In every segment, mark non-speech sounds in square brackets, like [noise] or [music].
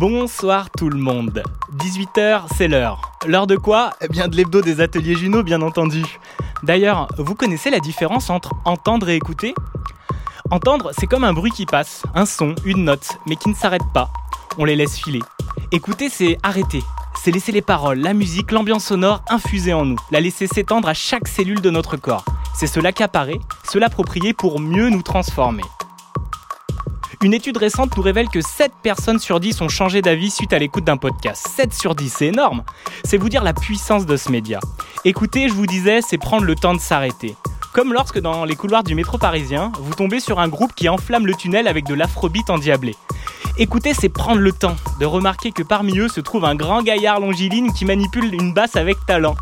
Bonsoir tout le monde. 18h, c'est l'heure. L'heure de quoi? Eh bien de l'hebdo des ateliers Juno, bien entendu. D'ailleurs, vous connaissez la différence entre entendre et écouter? Entendre, c'est comme un bruit qui passe, un son, une note, mais qui ne s'arrête pas. On les laisse filer. Écouter, c'est arrêter. C'est laisser les paroles, la musique, l'ambiance sonore infuser en nous, la laisser s'étendre à chaque cellule de notre corps. C'est se l'accaparer, se l'approprier pour mieux nous transformer. Une étude récente nous révèle que 7 personnes sur 10 ont changé d'avis suite à l'écoute d'un podcast. 7 sur 10, c'est énorme C'est vous dire la puissance de ce média. Écoutez, je vous disais, c'est prendre le temps de s'arrêter. Comme lorsque dans les couloirs du métro parisien, vous tombez sur un groupe qui enflamme le tunnel avec de l'afrobeat endiablé. Écouter, c'est prendre le temps de remarquer que parmi eux se trouve un grand gaillard longiligne qui manipule une basse avec talent.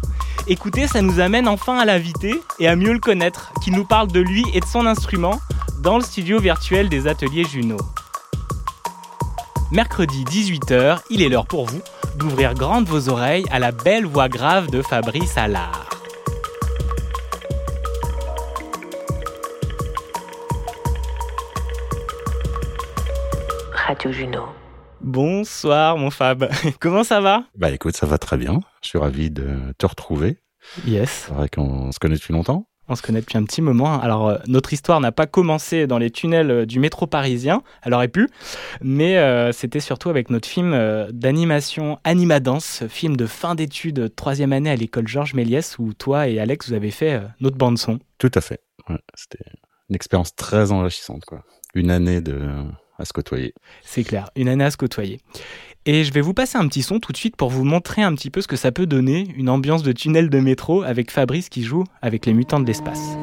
Écouter, ça nous amène enfin à l'inviter et à mieux le connaître, qui nous parle de lui et de son instrument dans le studio virtuel des ateliers Juno. Mercredi 18h, il est l'heure pour vous d'ouvrir grandes vos oreilles à la belle voix grave de Fabrice Allard. Radio Juno. Bonsoir mon Fab, [laughs] comment ça va? Bah écoute, ça va très bien. Je suis ravi de te retrouver. Yes, C'est vrai qu'on se connaît depuis longtemps. on se connaît depuis un petit moment. Alors euh, notre histoire n'a pas commencé dans les tunnels euh, du métro parisien, elle aurait pu, mais euh, c'était surtout avec notre film d'animation Animadance, film de fin d'études, troisième année à l'école Georges Méliès, où toi et Alex vous avez fait notre bande son. Tout à fait. Ouais, C'était une expérience très enrichissante, quoi. Une année de à se côtoyer. C'est clair, une année à se côtoyer. Et je vais vous passer un petit son tout de suite pour vous montrer un petit peu ce que ça peut donner, une ambiance de tunnel de métro avec Fabrice qui joue avec les mutants de l'espace.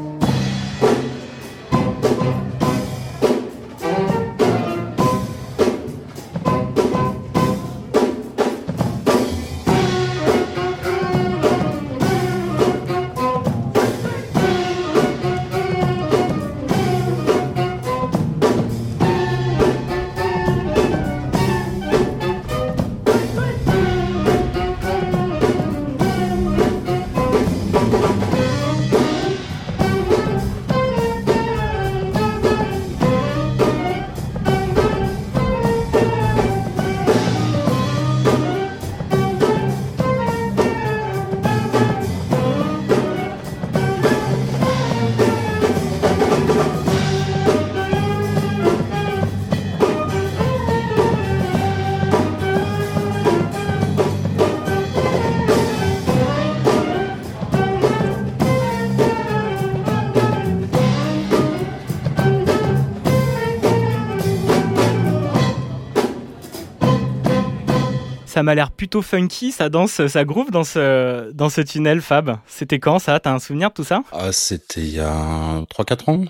Ça m'a l'air plutôt funky, ça danse, ça groove dans ce, dans ce tunnel, Fab. C'était quand ça? T'as un souvenir de tout ça? Ah, c'était il y a 3-4 ans,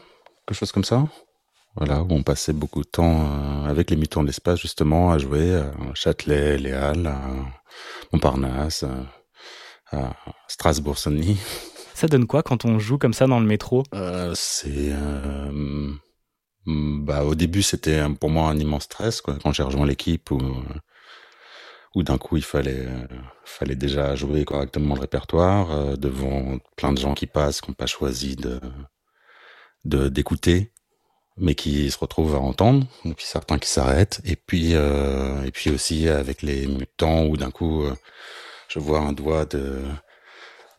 quelque chose comme ça. Voilà, où on passait beaucoup de temps euh, avec les mutants de l'espace, justement, à jouer à Châtelet, Les Halles, à Montparnasse, à à Strasbourg-Saint-Denis. [laughs] Ça donne quoi quand on joue comme ça dans le métro? Euh, c'est euh, bah au début c'était pour moi un immense stress quoi quand j'ai rejoint l'équipe où euh, où d'un coup il fallait euh, fallait déjà jouer correctement le répertoire euh, devant plein de gens qui passent qui n'ont pas choisi de de d'écouter mais qui se retrouvent à entendre et puis certains qui s'arrêtent et puis euh, et puis aussi avec les mutants où d'un coup euh, je vois un doigt de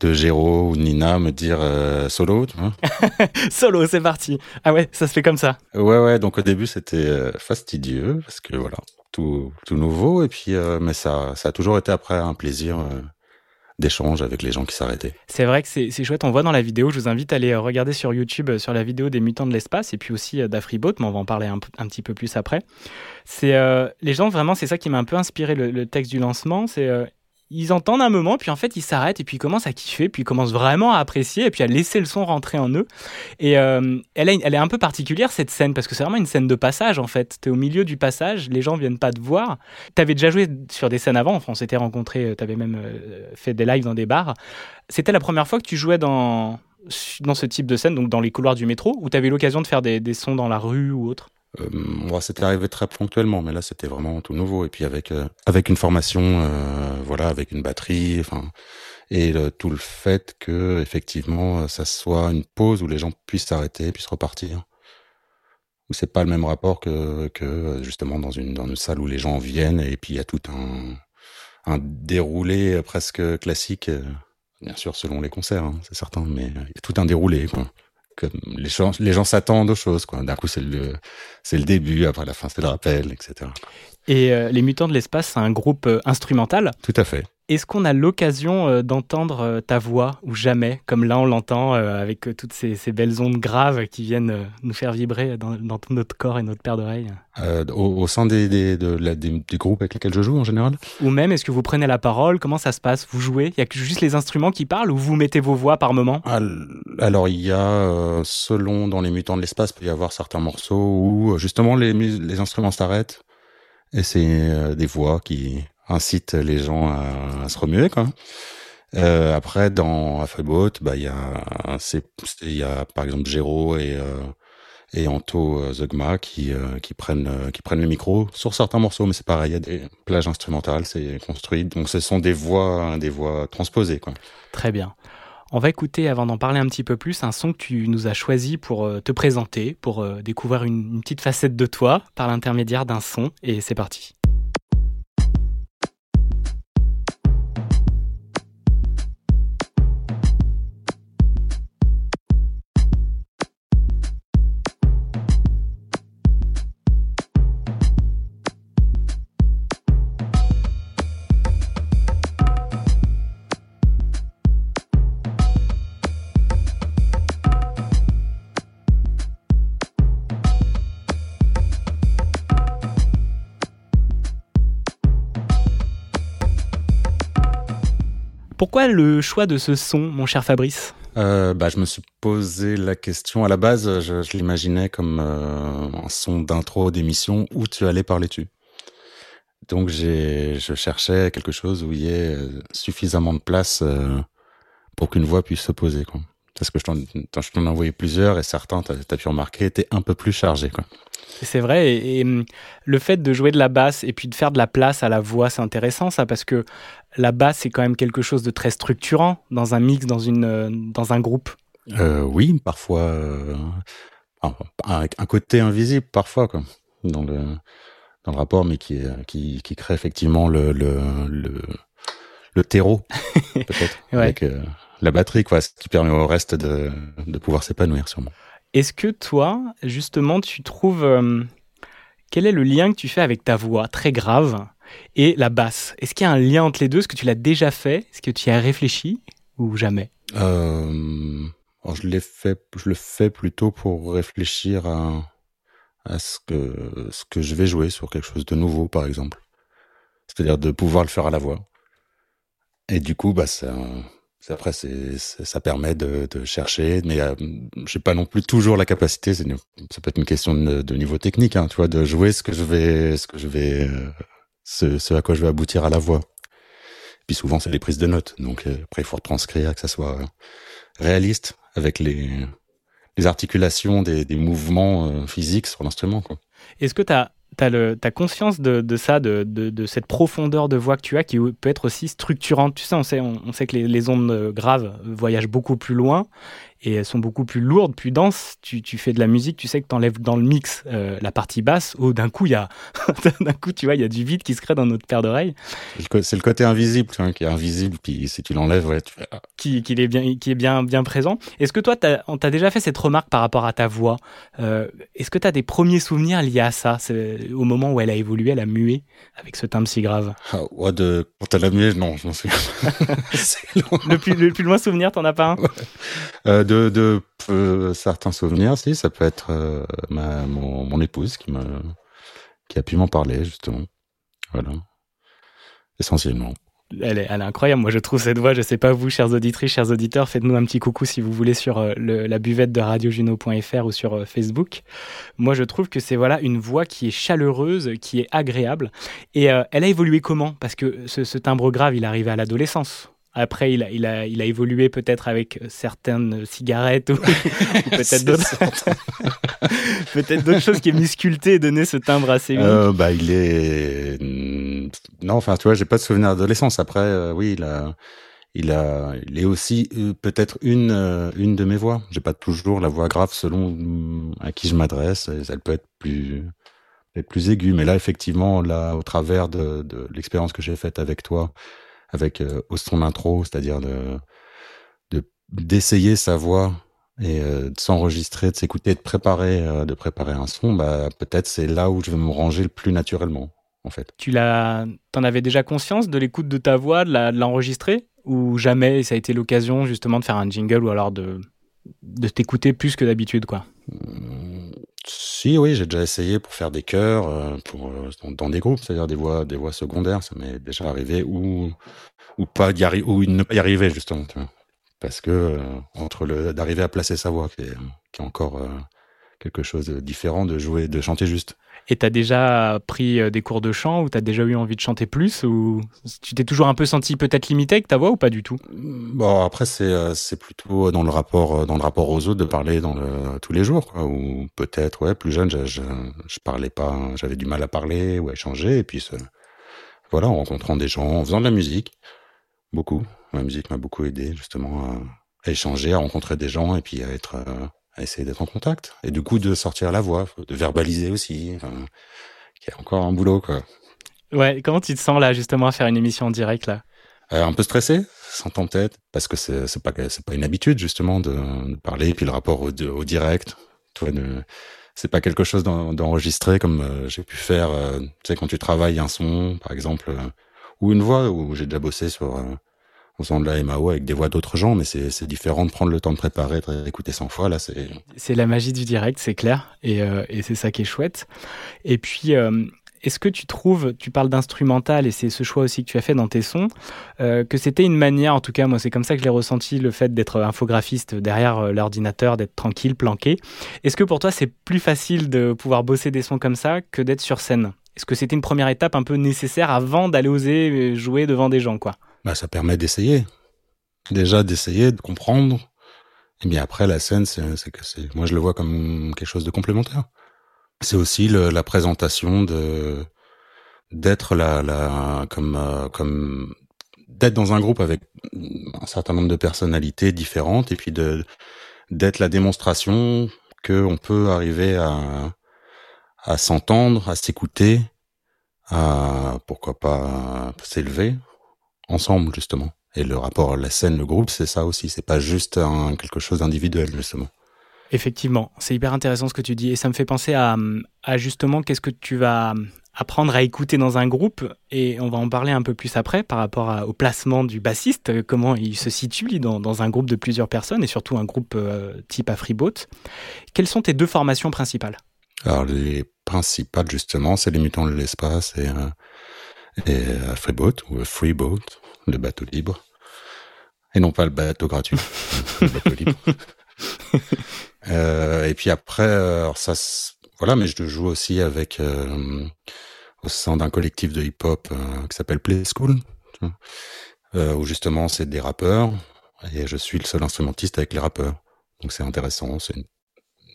de Géraud ou Nina me dire euh, solo, tu vois. [laughs] Solo, c'est parti. Ah ouais, ça se fait comme ça. Ouais, ouais. Donc au début c'était fastidieux parce que voilà, tout, nouveau et puis euh, mais ça, ça a toujours été après un plaisir euh, d'échange avec les gens qui s'arrêtaient. C'est vrai que c'est chouette. On voit dans la vidéo. Je vous invite à aller euh, regarder sur YouTube sur la vidéo des mutants de l'espace et puis aussi d'Afriboat, mais on va en parler un, petit peu plus après. C'est les gens vraiment, c'est ça qui m'a un peu inspiré le, le texte du lancement. C'est ils entendent un moment, puis en fait ils s'arrêtent et puis ils commencent à kiffer, puis ils commencent vraiment à apprécier et puis à laisser le son rentrer en eux. Et euh, elle, est un peu particulière cette scène parce que c'est vraiment une scène de passage en fait. T'es au milieu du passage, les gens viennent pas te voir. T'avais déjà joué sur des scènes avant, enfin, on s'était rencontrés, t'avais même euh, fait des lives dans des bars. C'était la première fois que tu jouais dans dans ce type de scène, donc dans les couloirs du métro, ou t'avais l'occasion de faire des sons dans la rue ou autre? Euh, c'était arrivé très ponctuellement, mais là, c'était vraiment tout nouveau. Et puis avec euh, avec une formation, euh, voilà, avec une batterie, enfin, et tout le fait que effectivement, ça soit une pause où les gens puissent s'arrêter, puissent repartir. Où c'est pas le même rapport que que justement dans une dans une salle où les gens viennent et puis il y a tout un un déroulé presque classique. Bien sûr, selon les concerts, hein, c'est certain, mais il y a tout un déroulé, quoi les gens, les gens s'attendent aux choses. Quoi. D'un coup, c'est le, c'est le début, après la fin, c'est le rappel, etc. Et euh, les Mutants de l'espace, c'est un groupe euh, instrumental. Tout à fait. Est-ce qu'on a l'occasion euh, d'entendre ta voix ou jamais, comme là on l'entend avec toutes ces, belles ondes graves qui viennent nous faire vibrer dans, tout notre corps et notre paire d'oreilles? Au, sein des, des, des, groupes avec lesquels je joue en général? Ou même, est-ce que vous prenez la parole? Comment ça se passe? Vous jouez? Il y a juste les instruments qui parlent ou vous mettez vos voix par moment? Alors, il y a, selon dans les Mutants de l'espace, il peut y avoir certains morceaux où justement les, les instruments s'arrêtent et c'est euh, des voix qui incitent les gens à, se remuer, quoi. Euh, après, dans Afreboat, bah, il y a, il y a, par exemple, Géraud et, euh, et Anto euh, Zogma qui, euh, qui prennent, qui prennent le micro sur certains morceaux, mais c'est pareil, il y a des plages instrumentales, c'est construit. Donc, ce sont des voix, des voix transposées, quoi. Très bien. On va écouter, avant d'en parler un petit peu plus, un son que tu nous as choisi pour euh, te présenter, pour euh, découvrir une petite facette de toi par l'intermédiaire d'un son. Et c'est parti. Le choix de ce son, mon cher Fabrice euh, bah, je me suis posé la question. À la base, je, l'imaginais comme euh, un son d'intro d'émission où tu allais parler dessus. Donc je cherchais quelque chose où il y ait euh, suffisamment de place pour qu'une voix puisse se poser. Parce que je t'en, ai envoyé plusieurs et certains, tu as pu remarquer, étaient un peu plus chargés. C'est vrai, et, hum, le fait de jouer de la basse et puis de faire de la place à la voix, c'est intéressant ça, parce que la basse, c'est quand même quelque chose de très structurant dans un mix, dans, une, euh, dans un groupe. Euh, oui, parfois, euh, un, côté invisible parfois, quoi, dans le, dans le rapport, mais qui, qui, qui crée effectivement le, le, le, le terreau, [laughs] peut-être, avec euh, la batterie, quoi, ce qui permet au reste de, de pouvoir s'épanouir sûrement. Est-ce que toi, justement, tu trouves... Euh, quel est le lien que tu fais avec ta voix très grave et la basse? Est-ce qu'il y a un lien entre les deux? Est-ce que tu l'as déjà fait? Est-ce que tu y as réfléchi ou jamais? Euh, je, fait, je le fais plutôt pour réfléchir à, à ce, que, ce que je vais jouer sur quelque chose de nouveau, par exemple. C'est-à-dire de pouvoir le faire à la voix. Et du coup, bah, ça, après, c'est, ça permet de, de chercher, mais euh, j'ai pas non plus toujours la capacité. C'est ça peut être une question de, de niveau technique, hein, tu vois, de jouer ce que je vais, ce que je vais, euh, ce, ce, à quoi je vais aboutir à la voix. Puis souvent, c'est les prises de notes. Donc euh, après, il faut retranscrire, que ça soit réaliste avec les, les articulations des, des mouvements euh, physiques sur l'instrument. Quoi. Est-ce que tu as T'as, le, conscience de, de ça, de, de, de, cette profondeur de voix que tu as qui peut être aussi structurante. Tu sais, on sait, on, sait que les, les, ondes graves voyagent beaucoup plus loin et elles sont beaucoup plus lourdes, plus denses. Tu, tu fais de la musique, tu sais que tu enlèves dans le mix euh, la partie basse, où d'un coup, il y a, [laughs] d'un coup, tu vois, il y a du vide qui se crée dans notre paire d'oreilles. C'est le côté invisible, tu vois, qui est invisible, puis si tu l'enlèves, ouais, tu fais... Ah. Qui, qui, est bien, qui est bien, bien présent. Est-ce que toi, as, on t'a déjà fait cette remarque par rapport à ta voix euh, Est-ce que tu as des premiers souvenirs liés à ça, au moment où elle a évolué, elle a mué avec ce timbre si grave? Ah, ouais, de... Quand elle a mué, non, je m'en souviens. [laughs] [laughs] le, plus, le plus loin souvenir, t'en as pas un? Euh, de, euh, certains souvenirs, si, ça peut être euh, ma, mon, épouse qui, qui a pu m'en parler, justement. Voilà. Essentiellement. Elle est, elle est, incroyable. Moi, je trouve cette voix. Je sais pas vous, chers auditrices, chers auditeurs, faites-nous un petit coucou si vous voulez sur euh, la buvette de radiojuno.fr ou sur Facebook. Moi, je trouve que c'est voilà une voix qui est chaleureuse, qui est agréable. Et elle a évolué comment? Parce que ce, timbre grave, il est arrivé à l'adolescence. Après, il a, il a, il a évolué peut-être avec certaines cigarettes ou, [laughs] ou peut-être d'autres, [laughs] peut-être d'autres choses qui aient sculpté et donné ce timbre assez unique. Euh, bah, il est non, enfin, tu vois, j'ai pas de souvenir d'adolescence. Après, euh, oui, il a, il a, il est aussi euh, peut-être une, euh, une de mes voix. J'ai pas toujours la voix grave selon à qui je m'adresse. Elle peut être plus, être plus aiguë. Mais là, effectivement, là, au travers de, de l'expérience que j'ai faite avec toi, avec euh, au son intro, c'est-à-dire de, de d'essayer sa voix et euh, de s'enregistrer, de s'écouter, de préparer, euh, de préparer un son, bah peut-être c'est là où je vais me ranger le plus naturellement, en fait. Tu l'as, t'en avais déjà conscience de l'écoute de ta voix, de l'enregistrer, ou jamais ça a été l'occasion justement de faire un jingle ou alors de de t'écouter plus que d'habitude, quoi? Mmh, si, oui, j'ai déjà essayé pour faire des chœurs, euh, pour dans, dans, des groupes, c'est-à-dire des voix, des voix secondaires, ça m'est déjà arrivé, ou pas y ou ne pas y arriver justement. Parce que euh, entre d'arriver à placer sa voix qui est, encore euh, quelque chose de différent de jouer de chanter juste et t'as déjà pris des cours de chant ou t'as déjà eu envie de chanter plus ou tu t'es toujours un peu senti peut-être limité avec ta voix ou pas du tout? Bon après c'est c'est plutôt dans le rapport dans le rapport aux autres de parler dans le tous les jours ou peut-être ouais plus jeune je, je, parlais pas j'avais du mal à parler ou à échanger et puis voilà en rencontrant des gens en faisant de la musique. Beaucoup. La musique m'a beaucoup aidé justement à, échanger, à rencontrer des gens et puis à être, euh, à essayer d'être en contact. Et du coup de sortir la voix, de verbaliser aussi, enfin, qui est encore un boulot quoi. Ouais, comment tu te sens là justement à faire une émission en direct là? Euh, Un peu stressé, sans tête, parce que c'est pas c'est pas une habitude justement de, de parler, puis le rapport au, au direct, toi c'est pas quelque chose d'enregistré comme euh, j'ai pu faire, euh, tu sais quand tu travailles un son par exemple euh, ou une voix où j'ai déjà bossé sur en faisant de la MAO avec des voix d'autres gens, mais c'est différent de prendre le temps de préparer, de réécouter 100 fois. Là, c'est. C'est la magie du direct, c'est clair, et, euh, et c'est ça qui est chouette. Et puis. Euh, est-ce que tu trouves, tu parles d'instrumental et c'est ce choix aussi que tu as fait dans tes sons, euh, que c'était une manière, en tout cas moi c'est comme ça que je l'ai ressenti, le fait d'être infographiste derrière l'ordinateur, d'être tranquille, planqué. Est-ce que pour toi c'est plus facile de pouvoir bosser des sons comme ça que d'être sur scène? Est-ce que c'était une première étape un peu nécessaire avant d'aller oser jouer devant des gens quoi? Bah, ça permet d'essayer. Déjà d'essayer, de comprendre. Et bien après, la scène, c'est que c'est, moi je le vois comme quelque chose de complémentaire. C'est aussi le, la présentation de d'être la, la comme euh, comme d'être dans un groupe avec un certain nombre de personnalités différentes et puis de d'être la démonstration que on peut arriver à à s'entendre, à s'écouter, à pourquoi pas s'élever ensemble justement. Et le rapport à la scène, le groupe, c'est ça aussi. C'est pas juste un, quelque chose d'individuel justement. Effectivement, c'est hyper intéressant ce que tu dis et ça me fait penser à, à justement qu'est-ce que tu vas apprendre à écouter dans un groupe et on va en parler un peu plus après par rapport à, au placement du bassiste, comment il se situe dans, dans, un groupe de plusieurs personnes et surtout un groupe euh, type Afriboat. Quelles sont tes deux formations principales? Alors les principales justement, c'est les mutants de l'espace et euh, et à Freeboat ou Freeboat, le bateau libre, et non pas le bateau gratuit, [laughs] le bateau libre. [laughs] euh, et puis après, alors ça, voilà, mais je joue aussi avec euh, au sein d'un collectif de hip-hop euh, qui s'appelle Play School, euh, où justement c'est des rappeurs et je suis le seul instrumentiste avec les rappeurs. Donc c'est intéressant, c'est une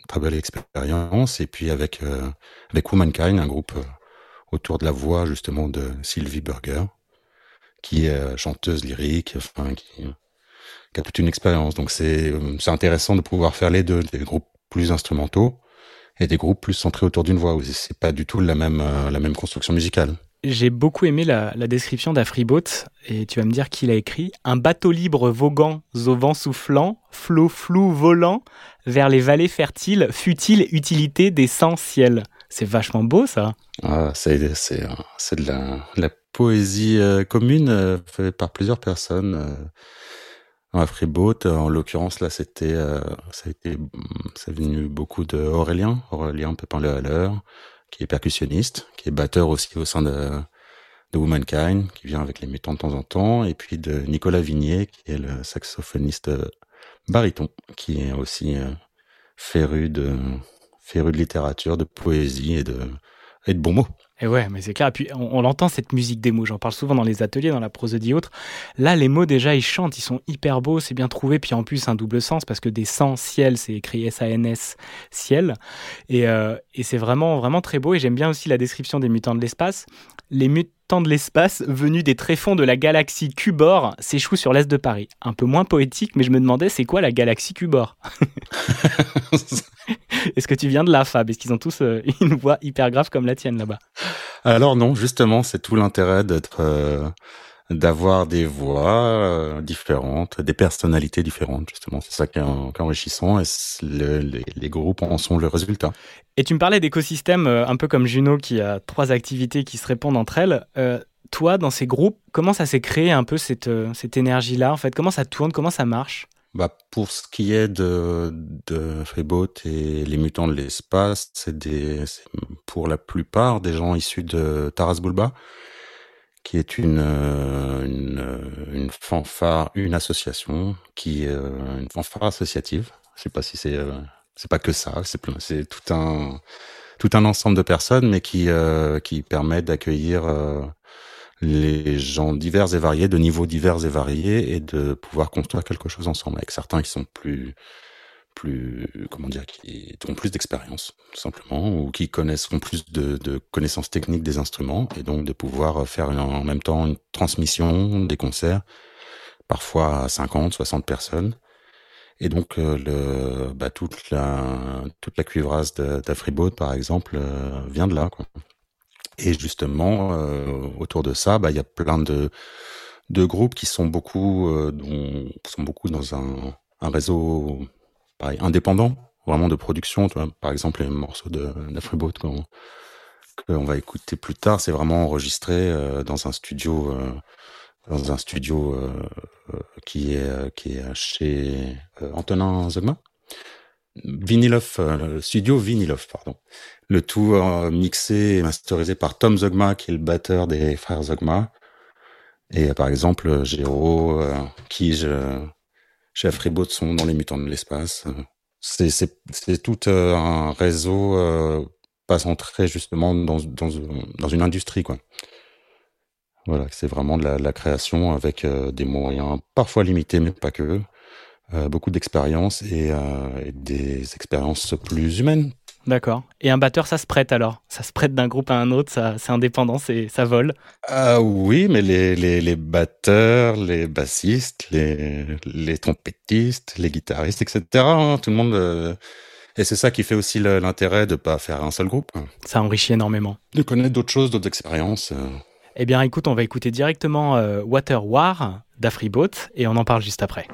très belle expérience. Et puis avec euh, avec Womankind, un groupe autour de la voix justement de Sylvie Burger, qui est chanteuse lyrique, qui, a toute une expérience. Donc c'est c'est intéressant de pouvoir faire les deux, des groupes plus instrumentaux et des groupes plus centrés autour d'une voix. C'est pas du tout la même la même construction musicale. J'ai beaucoup aimé la, la description d'Afriboat et tu vas me dire qu'il a écrit un bateau libre voguant au vent soufflant, flot flou volant vers les vallées fertiles, futile utilité des sans ciel. C'est vachement beau ça. Ah, c'est c'est de la, poésie euh, commune euh, faite par plusieurs personnes. Euh, dans Freeboat, en l'occurrence là, c'était ça a été venu beaucoup de Aurélien, Aurélien Pépin Le qui est percussionniste, qui est batteur aussi au sein de de Womankind, qui vient avec les mutants de temps en temps, et puis de Nicolas Vignier, qui est le saxophoniste euh, baryton, qui est aussi euh, féru de féru de littérature, de poésie et de et de bons mots. Et ouais, mais c'est clair. Et puis on, l'entend cette musique des mots. J'en parle souvent dans les ateliers, dans la prosodie autre. Là, les mots déjà, ils chantent, ils sont hyper beaux, c'est bien trouvé. Puis en plus, un double sens parce que des sans ciel, c'est écrit S-A-N-S ciel. Et, euh, et c'est vraiment vraiment très beau. Et j'aime bien aussi la description des mutants de l'espace. Les mutants de l'espace venus des tréfonds de la galaxie Cubor s'échouent sur l'est de Paris. Un peu moins poétique, mais je me demandais c'est quoi la galaxie Cubor? [laughs] Est-ce que tu viens de là, Fab? Est-ce qu'ils ont tous euh, une voix hyper grave comme la tienne là-bas? Alors non, justement, c'est tout l'intérêt d'être, euh, d'avoir des voix euh, différentes, des personnalités différentes. Justement, c'est ça qui est, enrichissant et les, groupes en sont le résultat. Et tu me parlais d'écosystèmes un peu comme Juno qui a trois activités qui se répondent entre elles. toi, dans ces groupes, comment ça s'est créé un peu cette, cette énergie-là En fait, comment ça tourne? Comment ça marche? Bah, pour ce qui est de, de Freeboat et les mutants de l'espace, c'est pour la plupart des gens issus de Taras Bulba, qui est une, une, une fanfare, une association, qui est une fanfare associative. Je sais pas si c'est, c'est pas que ça, c'est c'est tout un, tout un ensemble de personnes, mais qui, qui permet d'accueillir les gens divers et variés, de niveaux divers et variés, et de pouvoir construire quelque chose ensemble avec certains qui sont plus plus comment dire qui ont plus d'expérience tout simplement ou qui connaissent ont plus de, connaissances techniques des instruments et donc de pouvoir faire en même temps une transmission des concerts parfois à 50 60 personnes et donc euh, le bah, toute la toute la cuivrasse d'Afribaud par exemple euh, vient de là quoi. Et justement, euh, autour de ça, bah, il y a plein de, de groupes qui sont beaucoup, dont, sont beaucoup dans un réseau pareil, indépendant, vraiment de production. Tu vois. Par exemple, les morceaux d'Afriboat qu'on qu'on va écouter plus tard, c'est vraiment enregistré euh, dans un studio, euh, dans un studio euh, qui est qui est chez Antonin Zogma. Vinilov, studio Vinilov, pardon. Le tout euh, mixé et masterisé par Tom Zogma, qui est le batteur des frères Zogma. Et euh, par exemple, Géro, euh, qui chez Afribot sont dans les mutants de l'espace. C'est, tout un réseau pas centré justement dans, dans, dans une industrie, quoi. Voilà, c'est vraiment de la, la création avec des moyens parfois limités, mais pas que. beaucoup d'expérience et, et, des expériences plus humaines, D'accord. Et un batteur, ça se prête alors? Ça se prête d'un groupe à un autre, ça, c'est indépendant, c'est, ça vole? Ah oui, mais les, les, les batteurs, les bassistes, les, les trompettistes, les guitaristes, etc., hein, tout le monde... Euh, et c'est ça qui fait aussi l'intérêt de pas faire un seul groupe. Ça enrichit énormément. De connaître d'autres choses, d'autres expériences. Euh. Eh bien écoute, on va écouter directement euh, Water War d'Afriboat et on en parle juste après.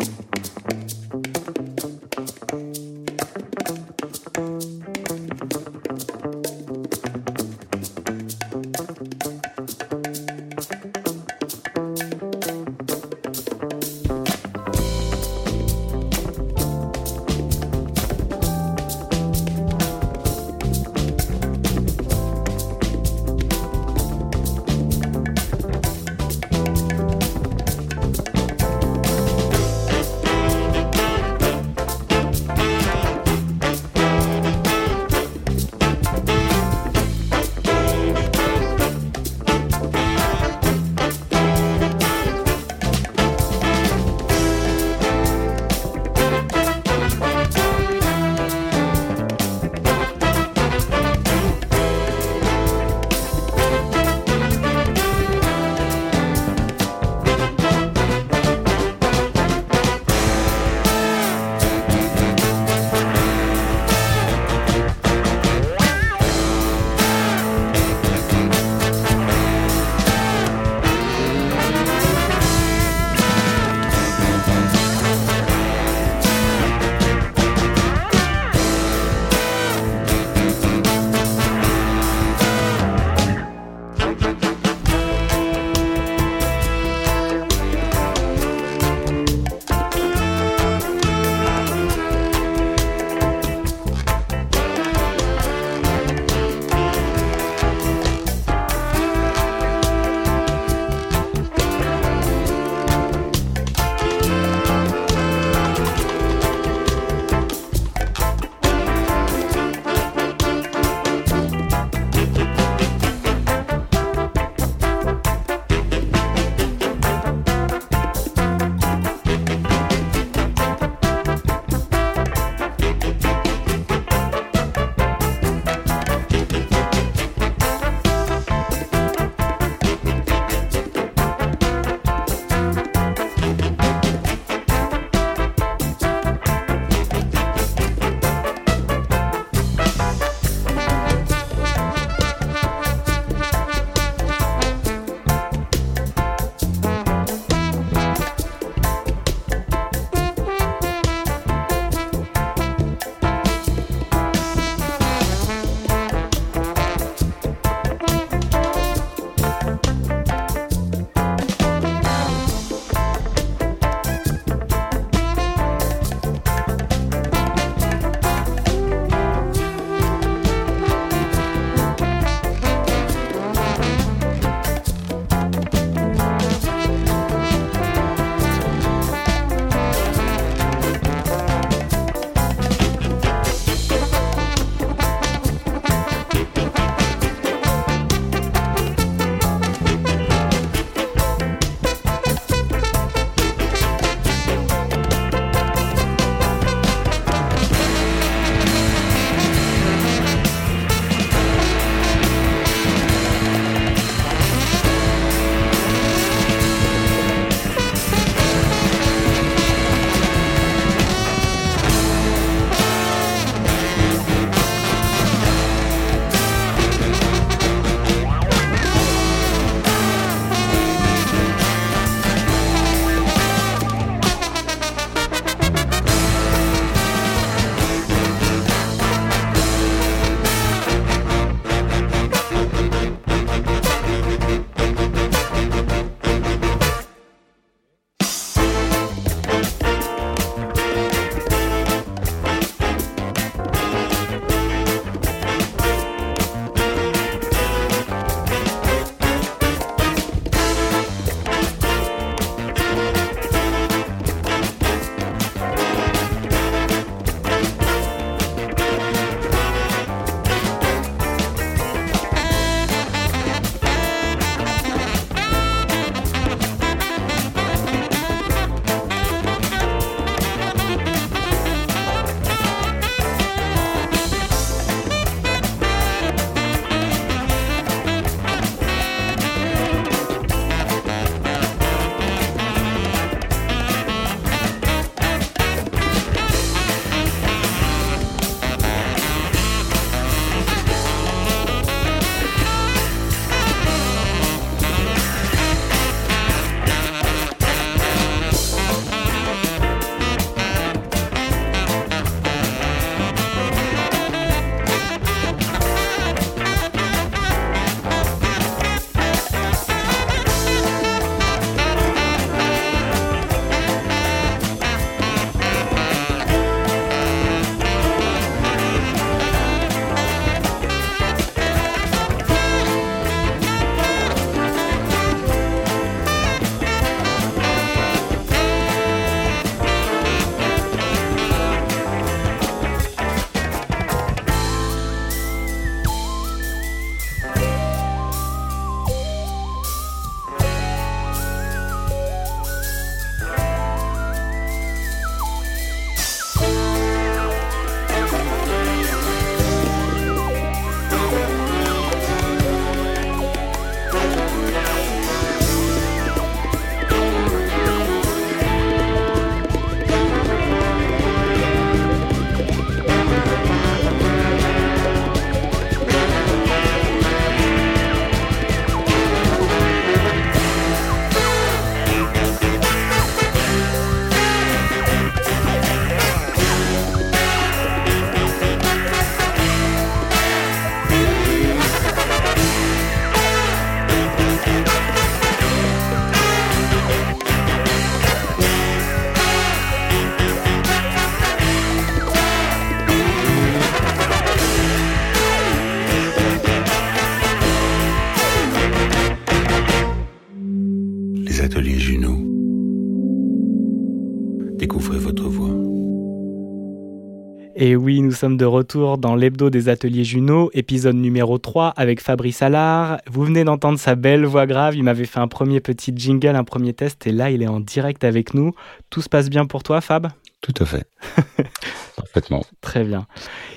Sommes de retour dans l'hebdo des ateliers Juno, épisode numéro 3 avec Fabrice Allard. Vous venez d'entendre sa belle voix grave, il m'avait fait un premier petit jingle, un premier test, et là il est en direct avec nous. Tout se passe bien pour toi, Fab? Tout à fait. [laughs] Parfaitement. Très bien.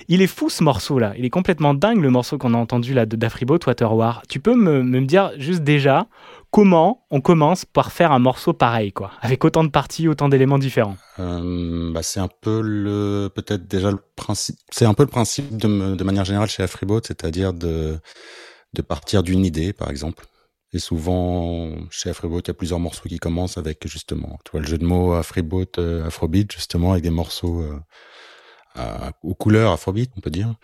Il est fou ce morceau là, il est complètement dingue le morceau qu'on a entendu là de Dafribo, Water War. Tu peux me, me dire juste déjà comment on commence par faire un morceau pareil, quoi, avec autant de parties, autant d'éléments différents? Euh, bah, C'est un peu le, peut-être déjà le principe, c'est un peu le principe de, de manière générale chez Afriboat, c'est-à-dire de, de partir d'une idée, par exemple. Et souvent, chez Afriboat, il y a plusieurs morceaux qui commencent avec justement, tu vois, le jeu de mots Afriboat, euh, Afrobeat, justement, avec des morceaux euh, aux couleurs Afrobeat, on peut dire.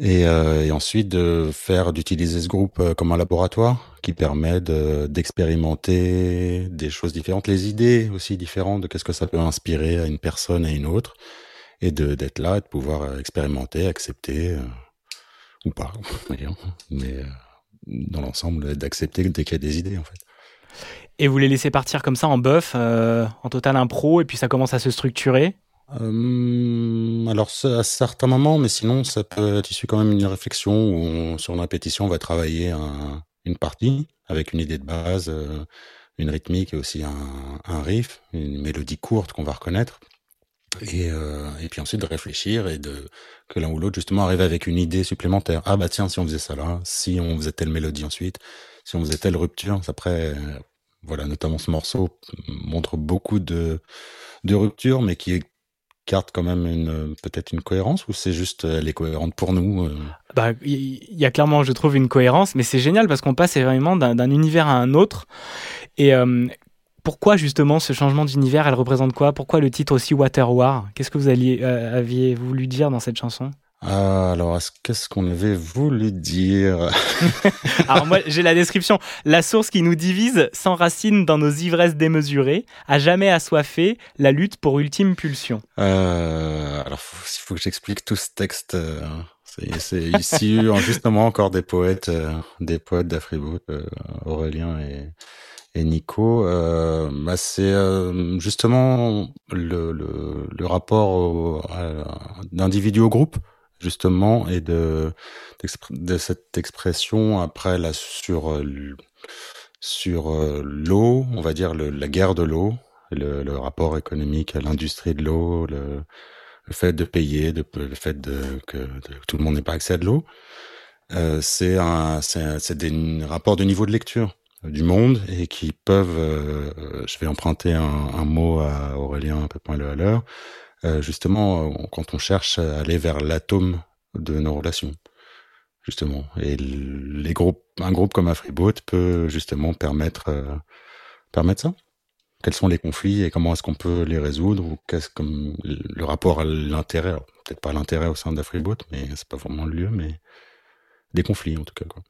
Et, euh, et, ensuite de faire d'utiliser ce groupe euh, comme un laboratoire qui permet d'expérimenter des choses différentes, les idées aussi différentes de qu'est-ce que ça peut inspirer à une personne et à une autre, et de d'être là de pouvoir euh, expérimenter, accepter euh, ou pas, [laughs] mais dans l'ensemble d'accepter dès qu'il y a des idées en fait. Et vous les laissez partir comme ça en bœuf, en total impro, et puis ça commence à se structurer? Euh, alors à certains moments, mais sinon ça peut être issu quand même d'une réflexion où on, sur une répétition on va travailler un, une partie avec une idée de base, euh, une rythmique et aussi un, un, riff, une mélodie courte qu'on va reconnaître. Et, euh, et puis ensuite de réfléchir et de que l'un ou l'autre justement arrive avec une idée supplémentaire. Ah bah tiens si on faisait ça là, si on faisait telle mélodie ensuite, si on faisait telle rupture, après voilà notamment ce morceau montre beaucoup de de ruptures mais qui garde quand même une peut-être une cohérence ou c'est juste elle est cohérente pour nous euh... Bah il y, a clairement je trouve une cohérence mais c'est génial parce qu'on passe vraiment d'un univers à un autre. Et euh, pourquoi justement ce changement d'univers elle représente quoi? Pourquoi le titre aussi Water War? Qu'est-ce que vous alliez euh, aviez voulu dire dans cette chanson? Ah, alors, qu'est-ce qu'on avait voulu dire? [laughs] Alors moi, j'ai la description. La source qui nous divise s'enracine dans nos ivresses démesurées, à jamais assoiffé, la lutte pour ultime pulsion. Euh, alors, il faut que j'explique tout ce texte. Euh, c'est ici justement encore des poètes, des poètes d'Afribout, Aurélien et, et Nico. Euh, bah c'est euh, justement le, rapport d'individu au groupe justement et de cette expression après là sur euh, sur l'eau, on va dire la guerre de l'eau, le, rapport économique à l'industrie de l'eau, le, fait de payer, le fait que tout le monde n'ait pas accès à de l'eau, c'est un c'est des rapports de niveau de lecture du monde et qui peuvent, euh, je vais emprunter un, mot à Aurélien point le à l'heure, euh, justement quand on cherche à aller vers l'atome de nos relations justement. Et les groupes un groupe comme Afriboat peut justement permettre euh, permettre ça. Quels sont les conflits et comment est-ce qu'on peut les résoudre ou qu'est-ce comme le rapport à l'intérêt? Peut-être pas l'intérêt au sein d'Afriboat mais c'est pas vraiment le lieu mais des conflits en tout cas quoi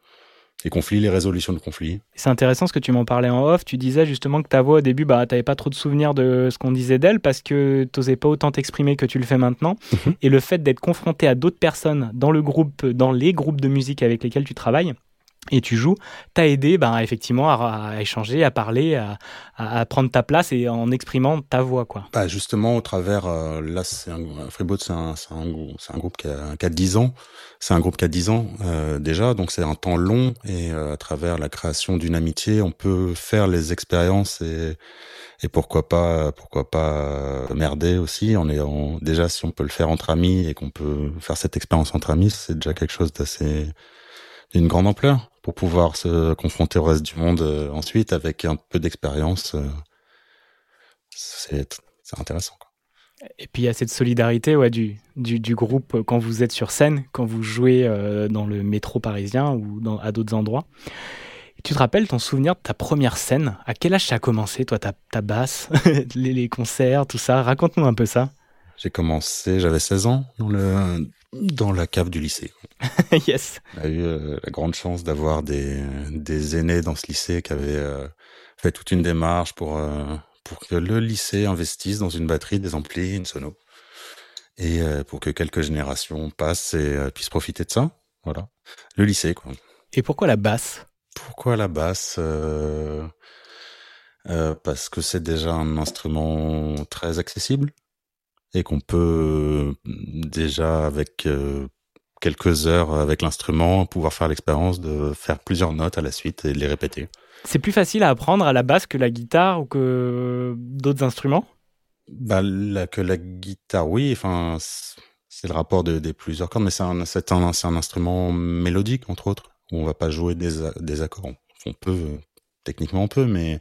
les conflits, les résolutions de conflits. C'est intéressant ce que tu m'en parlais en off. Tu disais justement que ta voix au début, bah, tu n'avais pas trop de souvenirs de ce qu'on disait d'elle parce que tu n'osais pas autant t'exprimer que tu le fais maintenant. -hmm. Et le fait d'être confronté à d'autres personnes dans le groupe, dans les groupes de musique avec lesquels tu travailles, et tu joues, t'a aidé ben, effectivement à, à, échanger, à parler, à, à, prendre ta place et en exprimant ta voix. Quoi. Bah justement, au travers, euh, là, c'est un, Freeboot, c'est un, un, un, groupe qui a, qui a 10 ans. C'est un groupe qui a 10 ans euh, déjà, donc c'est un temps long et euh, à travers la création d'une amitié, on peut faire les expériences et, et pourquoi pas, pourquoi pas merder aussi. On est déjà, si on peut le faire entre amis et qu'on peut faire cette expérience entre amis, c'est déjà quelque chose d'assez d'une grande ampleur pour pouvoir se confronter au reste du monde euh, ensuite avec un peu d'expérience. Euh, c'est intéressant. Quoi. Et puis il y a cette solidarité ouais, du, du, du, groupe quand vous êtes sur scène, quand vous jouez euh, dans le métro parisien ou dans, à d'autres endroits. Et tu te rappelles ton souvenir de ta première scène? À quel âge ça a commencé, toi, ta, ta basse, [laughs] les, les concerts, tout ça? Raconte-nous un peu ça. J'ai commencé, j'avais 16 ans dans le dans la cave du lycée. [laughs] yes. On a eu euh, la grande chance d'avoir des, des aînés dans ce lycée qui avaient euh, fait toute une démarche pour, euh, pour que le lycée investisse dans une batterie, des amplis, une sono. Et pour que quelques générations passent et puissent profiter de ça. Voilà. Le lycée, quoi. Et pourquoi la basse? Pourquoi la basse parce que c'est déjà un instrument très accessible et qu'on peut déjà avec euh, quelques heures avec l'instrument pouvoir faire l'expérience de faire plusieurs notes à la suite et de les répéter. C'est plus facile à apprendre à la basse que la guitare ou que d'autres instruments? Bah, la, Que la guitare, oui. Enfin, c'est le rapport de, des plusieurs cordes, mais c'est un, un, un, instrument mélodique, entre autres, où on va pas jouer des, des accords. On peut, techniquement on peut, mais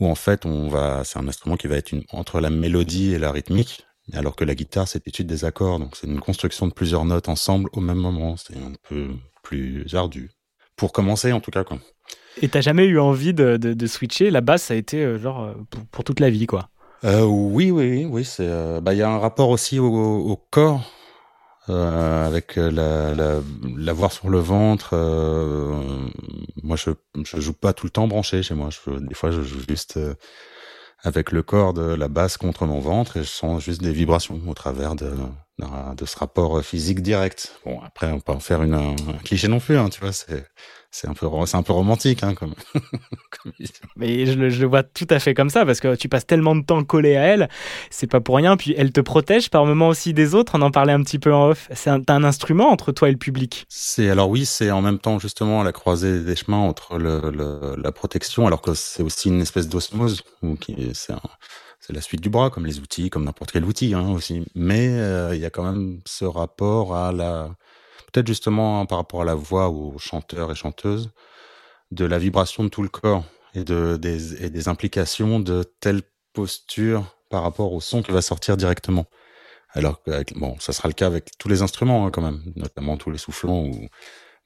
où en fait, on va, c'est un instrument qui va être une, entre la mélodie et la rythmique, alors que la guitare, c'est l'étude des accords. Donc, c'est une construction de plusieurs notes ensemble au même moment. C'est un peu plus ardu. Pour commencer, en tout cas, quoi. Et t'as jamais eu envie de, de, de, switcher? La basse, ça a été euh, genre euh, pour, pour, toute la vie, quoi. Euh, oui, oui, oui. C'est, euh, bah, il y a un rapport aussi au, au corps. Avec la, la, l'avoir sur le ventre. Moi, je, je joue pas tout le temps branché chez moi. Je, des fois, je joue juste avec le corps de la basse contre mon ventre et je sens juste des vibrations au travers de, de, ce rapport physique direct. Bon, après, on peut en faire une, un, cliché non plus, hein, tu vois, c'est, c'est un peu, c'est un peu romantique, hein, comme, [laughs] comme Mais je le, je le, vois tout à fait comme ça, parce que tu passes tellement de temps collé à elle, c'est pas pour rien, puis elle te protège par moments aussi des autres, on en parlait un petit peu en off. C'est un, un instrument entre toi et le public? C'est, alors oui, c'est en même temps justement la croisée des chemins entre le, le la protection, alors que c'est aussi une espèce d'osmose, ou qui, c'est un, c'est la suite du bras, comme les outils, comme n'importe quel outil hein, aussi. Mais euh, il y a quand même ce rapport à la, peut-être justement par rapport à la voix aux chanteurs et chanteuses, de la vibration de tout le corps et, de, des, implications de telle posture par rapport au son qui va sortir directement. Alors que, bon, ça sera le cas avec tous les instruments hein, quand même, notamment tous les soufflants, ou...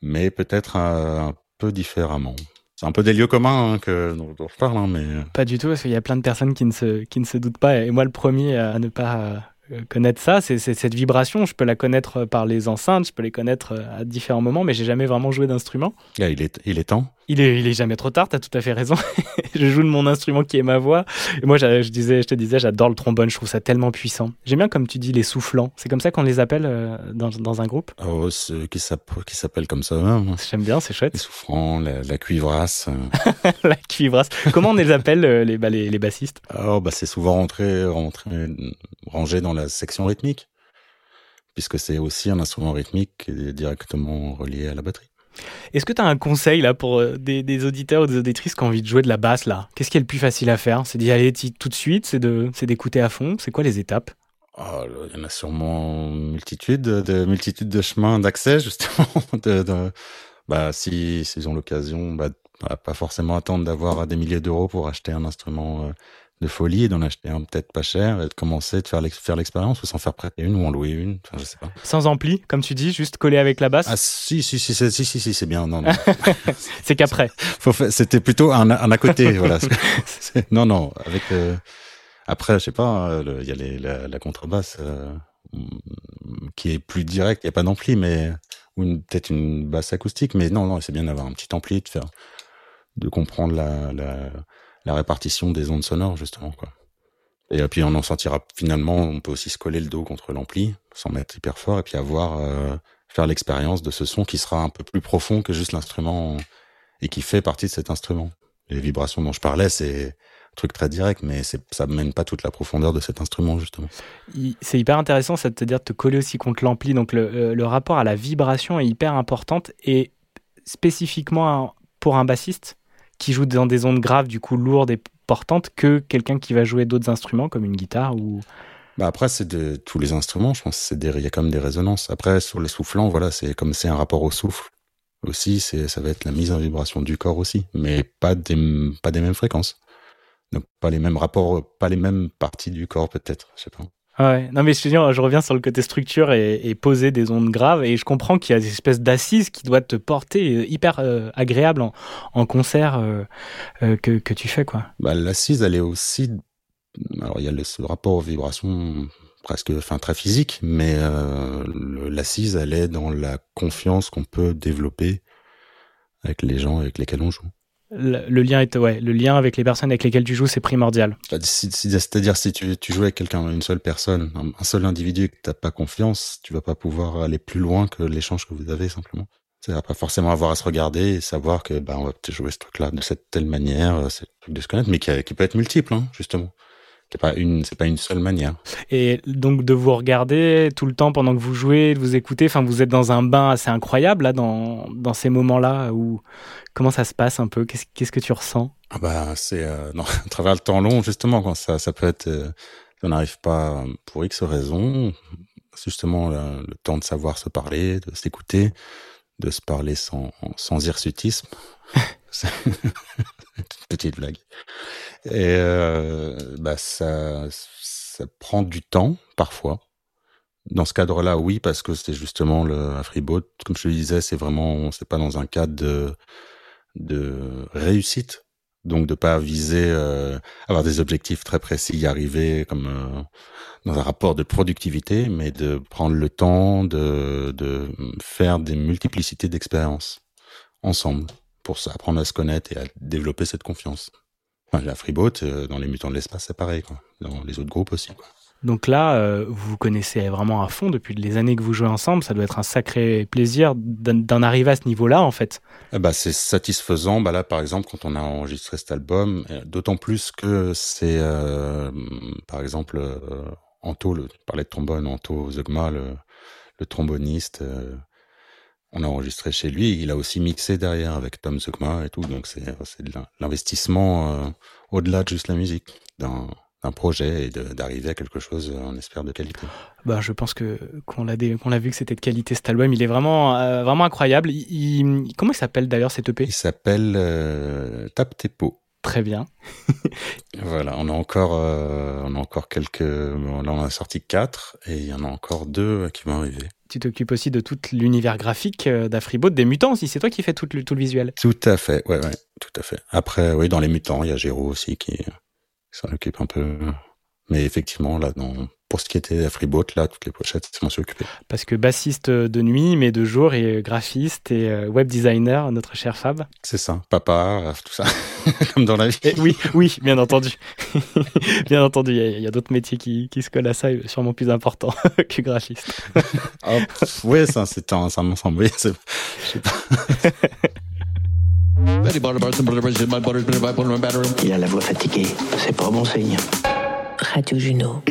mais peut-être un, un peu différemment. C'est un peu des lieux communs hein, que, dont, dont, je parle, hein, mais... Pas du tout, parce qu'il y a plein de personnes qui ne se, qui ne se doutent pas, et moi le premier à ne pas euh, connaître ça, c'est cette vibration. Je peux la connaître par les enceintes, je peux les connaître euh, à différents moments, mais j'ai jamais vraiment joué d'instrument. Ah, il, est, il est temps. Il est, il est jamais trop tard, tu as tout à fait raison. [laughs] je joue de mon instrument qui est ma voix. Et moi, je, disais, je te disais, j'adore le trombone, je trouve ça tellement puissant. J'aime bien, comme tu dis, les soufflants. C'est comme ça qu'on les appelle euh, dans, dans, un groupe? Oh, qui s'appelle comme ça. Hein. J'aime bien, c'est chouette. Les soufflants, la, la cuivrasse. [laughs] la cuivrasse. Comment on les appelle, les, bah, les, les, bassistes? Oh, bah, C'est souvent rentré, rentré, rangé dans la section rythmique, puisque c'est aussi un instrument rythmique directement relié à la batterie. Est-ce que tu as un conseil là pour euh, des, auditeurs ou des auditrices qui ont envie de jouer de la basse là? Qu'est-ce qui est le plus facile à faire? C'est d'y aller tout de suite? C'est d'écouter à fond? C'est quoi les étapes? Oh, Il y en a sûrement multitude de multitude de chemins d'accès [laughs] justement. Bah si s'ils ont l'occasion, bah, pas forcément attendre d'avoir des milliers d'euros pour acheter un instrument. Euh, de folie et d'en acheter un peut-être pas cher et de commencer de faire faire l'expérience ou s'en faire prêter une ou en louer une. Enfin, je sais pas. Sans ampli, comme tu dis, juste collé avec la basse. Ah si si si si si, si, c'est bien. Non, non. [laughs] c'est qu'après. C'était plutôt un, un à côté, [laughs] voilà. non non avec. Euh... Après, je sais pas, il y a les, la, la, contrebasse euh, qui est plus directe, il y a pas d'ampli, mais ou peut-être une basse acoustique, mais non non, c'est bien d'avoir un petit ampli, de faire, de comprendre la, la la répartition des ondes sonores justement quoi. Et puis on en sentira finalement, on peut aussi se coller le dos contre l'ampli sans mettre hyper fort et puis avoir euh, faire l'expérience de ce son qui sera un peu plus profond que juste l'instrument et qui fait partie de cet instrument. Les vibrations dont je parlais, c'est truc très direct, mais ça mène pas toute la profondeur de cet instrument justement. C'est hyper intéressant, ça de te dire de te coller aussi contre l'ampli. Donc le, euh, le rapport à la vibration est hyper importante et spécifiquement pour un bassiste, qui joue dans des ondes graves, du coup lourdes et portantes, que quelqu'un qui va jouer d'autres instruments comme une guitare ou. Bah après, c'est de tous les instruments, je pense, il y a comme des résonances. Après, sur les soufflants, voilà, c'est comme c'est un rapport au souffle aussi, ça va être la mise en vibration du corps aussi, mais pas des pas des mêmes fréquences. Donc pas les mêmes rapports, pas les mêmes parties du corps peut-être, je sais pas. Ouais. Non, mais je, je reviens sur le côté structure et, et poser des ondes graves. Et je comprends qu'il y a des espèces d'assises qui doivent te porter euh, hyper euh, agréable en, en concert euh, euh, que, que tu fais. quoi. Bah, L'assise, elle est aussi. Alors, il y a ce rapport aux vibrations presque enfin, très physique, mais euh, l'assise, elle est dans la confiance qu'on peut développer avec les gens avec lesquels on joue le, lien est ouais, le lien avec les personnes avec lesquelles tu joues, c'est primordial. C'est-à-dire si tu, tu joues avec quelqu'un, une seule personne, un, seul individu que t'as pas confiance, tu vas pas pouvoir aller plus loin que l'échange que vous avez simplement. C'est pas forcément avoir à se regarder et savoir que bah on va peut-être jouer ce truc-là de cette telle manière, c'est le truc de se connaître, mais qui, qui peut être multiple, hein, justement. C'est pas une, c'est pas une seule manière. Et donc de vous regarder tout le temps pendant que vous jouez, de vous écouter. Enfin, vous êtes dans un bain assez incroyable là, dans dans ces moments-là où comment ça se passe un peu? Qu'est-ce qu'est-ce que tu ressens? Ah bah c'est euh, [laughs] non, à travers le temps long justement quand ça ça peut être euh, on n'arrive pas pour X raisons, justement le, le, temps de savoir se parler, de s'écouter, de se parler sans sans hirsutisme. [laughs] [laughs] petite blague. Et euh, bah ça, ça prend du temps parfois. Dans ce cadre-là, oui, parce que c'est justement le freeboat. Comme je le disais, c'est vraiment, c'est pas dans un cadre de, de réussite. Donc de pas viser euh, avoir des objectifs très précis, y arriver comme euh, dans un rapport de productivité, mais de prendre le temps de, de faire des multiplicités d'expériences ensemble pour apprendre à se connaître et à développer cette confiance. Enfin, la Freeboat, euh, dans les mutants de l'espace, c'est pareil, quoi. Dans les autres groupes aussi, quoi. Donc là, euh, vous vous connaissez vraiment à fond depuis les années que vous jouez ensemble. Ça doit être un sacré plaisir d'en arriver à ce niveau-là, en fait. Eh bah, c'est satisfaisant. Bah là, par exemple, quand on a enregistré cet album, euh, d'autant plus que c'est, euh, par exemple, euh, Anto, le, parlait de trombone, Anto Zogma, le, le tromboniste. Euh, on a enregistré chez lui. Il a aussi mixé derrière avec Tom Zogma et tout. Donc c'est de l'investissement euh, au-delà de juste la musique, d'un projet et d'arriver à quelque chose, on espère, de qualité. Bah, je pense que qu'on l'a vu que c'était de qualité cet album. Il est vraiment euh, vraiment incroyable. Il, il, comment il s'appelle d'ailleurs cet EP Il s'appelle euh, Tape tes pots. Très bien. [laughs] voilà, on a encore, euh, on a encore quelques. Là, on a sorti quatre et il y en a encore deux qui vont arriver. Tu t'occupes aussi de tout l'univers graphique d'Afribot, des mutants aussi. C'est toi qui fais tout le, visuel. Tout à fait, ouais, ouais, tout à fait. Après, oui, dans les mutants, il y a Géraud aussi qui, qui s'en occupe un peu. Mais effectivement, là, dans, pour ce qui était Freeboat, là, toutes les pochettes, c'est moi qui occupé. Parce que bassiste de nuit, mais de jour, et graphiste et web designer, notre cher Fab. C'est ça, papa, tout ça, [laughs] comme dans la vie. Et oui, oui, bien entendu. [laughs] bien entendu, il y a, a d'autres métiers qui, qui, se collent à ça, et sûrement plus importants [laughs] que graphiste. oh, oui, ça, c'est un, ça m'ensemble, oui, je sais pas. Il a la voix fatiguée, c'est pas bon signe. Radio Juno.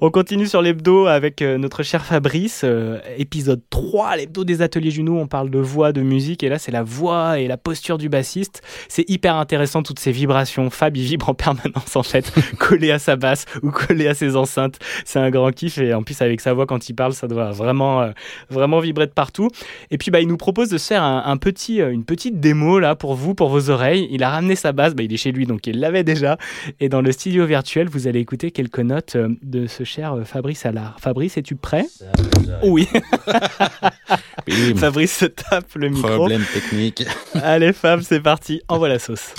On continue sur l'hebdo avec euh, notre cher Fabrice, euh, épisode 3, l'hebdo des ateliers Juno, on parle de voix, de musique, et là c'est la voix et la posture du bassiste. C'est hyper intéressant toutes ces vibrations. Fab, il vibre en permanence en fait, [laughs] collé à sa basse ou collé à ses enceintes. C'est un grand kiff, et en plus avec sa voix quand il parle, ça doit vraiment, euh, vraiment vibrer de partout. Et puis bah, il nous propose de se faire un, petit, une petite démo là pour vous, pour vos oreilles. Il a ramené sa basse, bah, il est chez lui donc il l'avait déjà. Et dans le studio virtuel, vous allez écouter quelques notes de ce cher Fabrice Allard. Fabrice, es-tu prêt Oui. [laughs] Fabrice se tape le micro. Problème technique. Allez Fab, c'est parti. Envoie la sauce.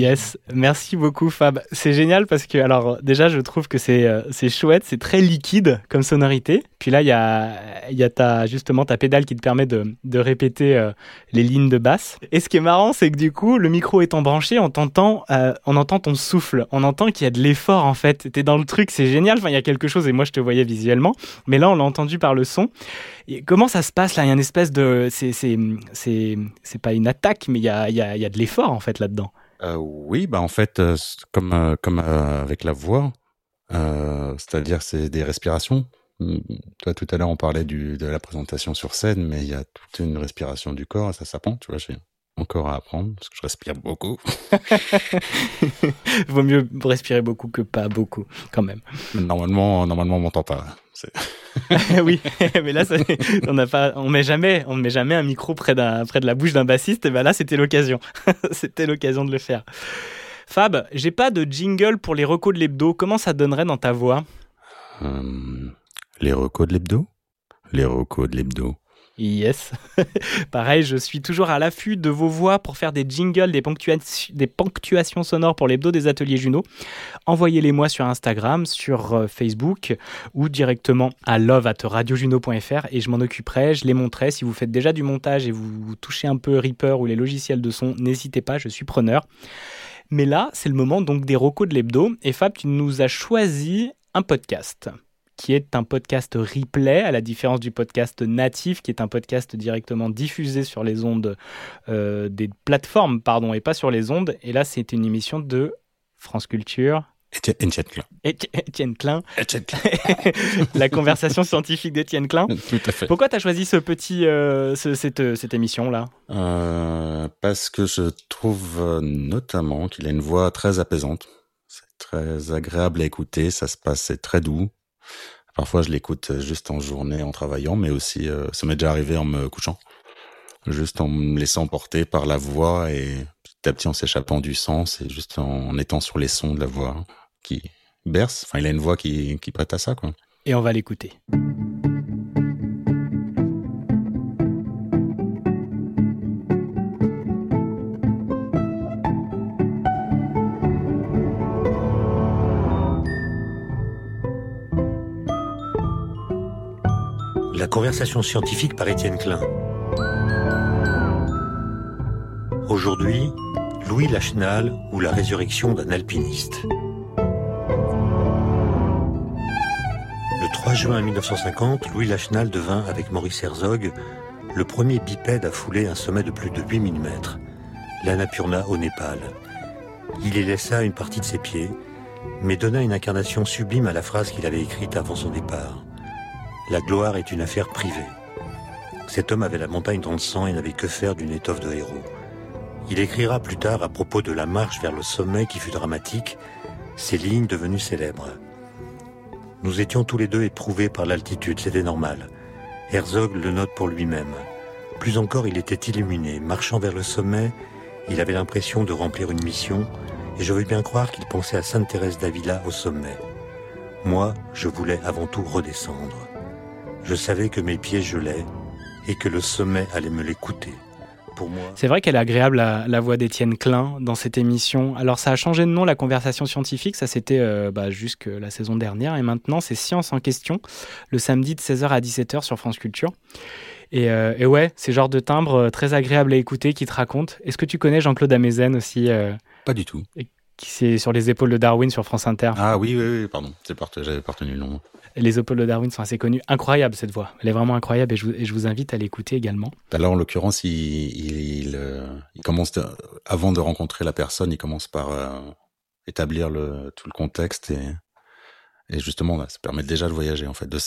Yes, merci beaucoup Fab. C'est génial parce que alors déjà je trouve que c'est euh, chouette, c'est très liquide comme sonorité. Puis là il y a y a ta justement ta pédale qui te permet de, de répéter euh, les lignes de basse. Et ce qui est marrant c'est que du coup le micro étant branché, on t'entend euh, on entend ton souffle, on entend qu'il y a de l'effort en fait. T'es dans le truc, c'est génial. Enfin il y a quelque chose et moi je te voyais visuellement, mais là on l'a entendu par le son. Comment ça se passe là? Il y a une espèce de c'est pas une attaque mais il y a y a, y a de l'effort en fait là-dedans. Euh, oui, bah en fait, euh, comme euh, comme avec la voix, c'est-à-dire c'est des respirations. Mmh, toi, tout à l'heure, on parlait du, de la présentation sur scène, mais il y a toute une respiration du corps, ça s'apprend, tu vois, j'ai encore à apprendre, parce que je respire beaucoup. [laughs] [laughs] Vaut mieux respirer beaucoup que pas beaucoup, quand même. Normalement, normalement, on m'entend pas. [laughs] oui, [laughs] mais là, on n'a pas, on met jamais, on ne met jamais un micro près, près de la bouche d'un bassiste. Et ben là, c'était l'occasion. [laughs] c'était l'occasion de le faire. Fab, j'ai pas de jingle pour les recos de l'hebdo. Comment ça donnerait dans ta voix? Euh, Les recos de l'hebdo? Les recos de l'hebdo? Yes. [laughs] Pareil, je suis toujours à l'affût de vos voix pour faire des jingles, des, ponctuations sonores pour l'hebdo des ateliers Juno. Envoyez-les-moi sur Instagram, sur euh, Facebook ou directement à love at radiojuno.fr et je m'en occuperai, je les montrerai. Si vous faites déjà du montage et vous touchez un peu Reaper ou les logiciels de son, n'hésitez pas, je suis preneur. Mais là, c'est le moment donc des recos de l'hebdo et Fab, tu nous as choisi un podcast qui est un podcast replay, à la différence du podcast natif, qui est un podcast directement diffusé sur les ondes euh, des plateformes, pardon, et pas sur les ondes. Et là, c'est une émission de France Culture. Étienne Klein. Étienne Klein. [laughs] la conversation scientifique d'Étienne Klein. [laughs] Tout à fait. Pourquoi tu as choisi ce petit, euh, cette, cette émission-là? Euh, Parce que je trouve notamment qu'il a une voix très apaisante. C'est très agréable à écouter, ça se passe, c'est très doux. Parfois, je l'écoute juste en journée, en travaillant, mais aussi, euh, ça m'est déjà arrivé en me couchant. Juste en me laissant porter par la voix et petit à petit en s'échappant du sens et juste en étant sur les sons de la voix qui berce. Enfin, il a une voix qui, qui prête à ça, quoi. Et on va l'écouter. La conversation scientifique par Étienne Klein. Aujourd'hui, Louis Lachenal ou la résurrection d'un alpiniste. Le 3 juin 1950, Louis Lachenal devint, avec Maurice Herzog, le premier bipède à fouler un sommet de plus de 8000 mètres, l'Annapurna au Népal. Il y laissa une partie de ses pieds, mais donna une incarnation sublime à la phrase qu'il avait écrite avant son départ. La gloire est une affaire privée. Cet homme avait la montagne dans le sang et n'avait que faire d'une étoffe de héros. Il écrira plus tard à propos de la marche vers le sommet qui fut dramatique, ces lignes devenues célèbres. Nous étions tous les deux éprouvés par l'altitude, c'était normal. Herzog le note pour lui-même. Plus encore, il était illuminé. Marchant vers le sommet, il avait l'impression de remplir une mission, et je veux bien croire qu'il pensait à Sainte Thérèse d'Avila au sommet. Moi, je voulais avant tout redescendre. Je savais que mes pieds gelaient et que le sommet allait me l'écouter. Pour moi. C'est vrai qu'elle est agréable, la, voix d'Étienne Klein, dans cette émission. Alors, ça a changé de nom, la conversation scientifique. Ça, c'était euh, bah, jusque la saison dernière. Et maintenant, c'est Science en question, le samedi de 16h à 17h sur France Culture. Et, euh, et ouais, c'est genre de timbre euh, très agréable à écouter qui te raconte. Est-ce que tu connais Jean-Claude Amezen aussi Pas du tout. C'est sur les épaules de Darwin sur France Inter. Ah oui, oui, oui pardon. J'avais pas retenu le nom. Les épaules de Darwin sont assez connues. Incroyable cette voix. Elle est vraiment incroyable et je vous, invite à l'écouter également. Là, en l'occurrence, il, euh, commence, avant de rencontrer la personne, il commence par euh, établir le, tout le contexte et, et justement, ça permet déjà de voyager, en fait, de,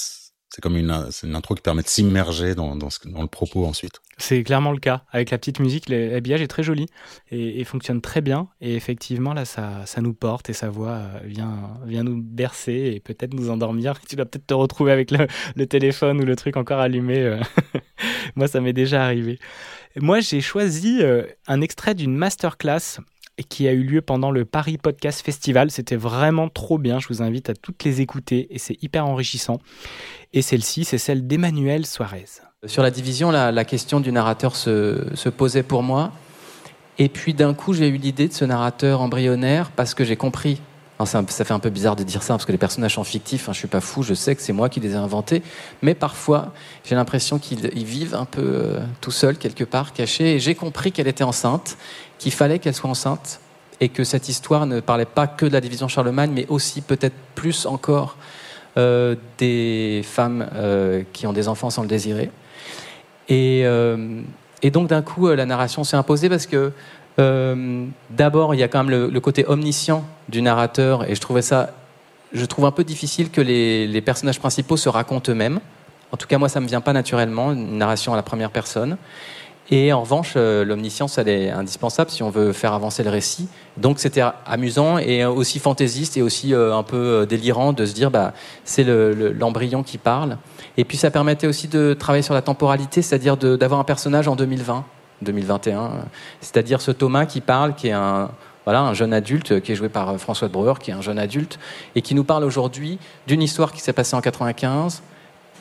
c'est comme une, une, intro qui permet de s'immerger dans, dans, le propos ensuite. C'est clairement le cas. Avec la petite musique, l'habillage est très joli et, fonctionne très bien. Et effectivement, là, ça, ça nous porte et sa voix euh, vient, vient nous bercer et peut-être nous endormir. [laughs] Tu vas peut-être te retrouver avec le, le, téléphone ou le truc encore allumé. Euh. [laughs] Moi, ça m'est déjà arrivé. Moi, j'ai choisi euh, un extrait d'une masterclass qui a eu lieu pendant le Paris Podcast Festival. C'était vraiment trop bien. Je vous invite à toutes les écouter et c'est hyper enrichissant. Et celle-ci, c'est celle d'Emmanuel Suarez. Sur la division, la, question du narrateur se, posait pour moi. Et puis d'un coup, j'ai eu l'idée de ce narrateur embryonnaire parce que j'ai compris. Ça, fait un peu bizarre de dire ça parce que les personnages sont fictifs. Hein, je suis pas fou, je sais que c'est moi qui les ai inventés. Mais parfois, j'ai l'impression qu'ils vivent un peu euh, tout seuls quelque part, cachés. Et j'ai compris qu'elle était enceinte, qu'il fallait qu'elle soit enceinte et que cette histoire ne parlait pas que de la division Charlemagne, mais aussi peut-être plus encore euh, des femmes euh, qui ont des enfants sans le désirer. Et, et donc d'un coup, la narration s'est imposée parce que euh, d'abord, il y a quand même le, côté omniscient du narrateur, et je trouvais ça, je trouve un peu difficile que les, personnages principaux se racontent eux-mêmes. En tout cas, moi, ça me vient pas naturellement, une narration à la première personne. Et en revanche, euh, l'omniscience, elle est indispensable si on veut faire avancer le récit. Donc c'était amusant et aussi fantaisiste et aussi euh, un peu délirant de se dire, bah, c'est l'embryon qui parle. Et puis ça permettait aussi de travailler sur la temporalité, c'est-à-dire d'avoir un personnage en 2020 2021. C'est-à-dire ce Thomas qui parle, qui est un, voilà, un jeune adulte qui est joué par François de Breuer, qui est un jeune adulte, et qui nous parle aujourd'hui d'une histoire qui s'est passée en 95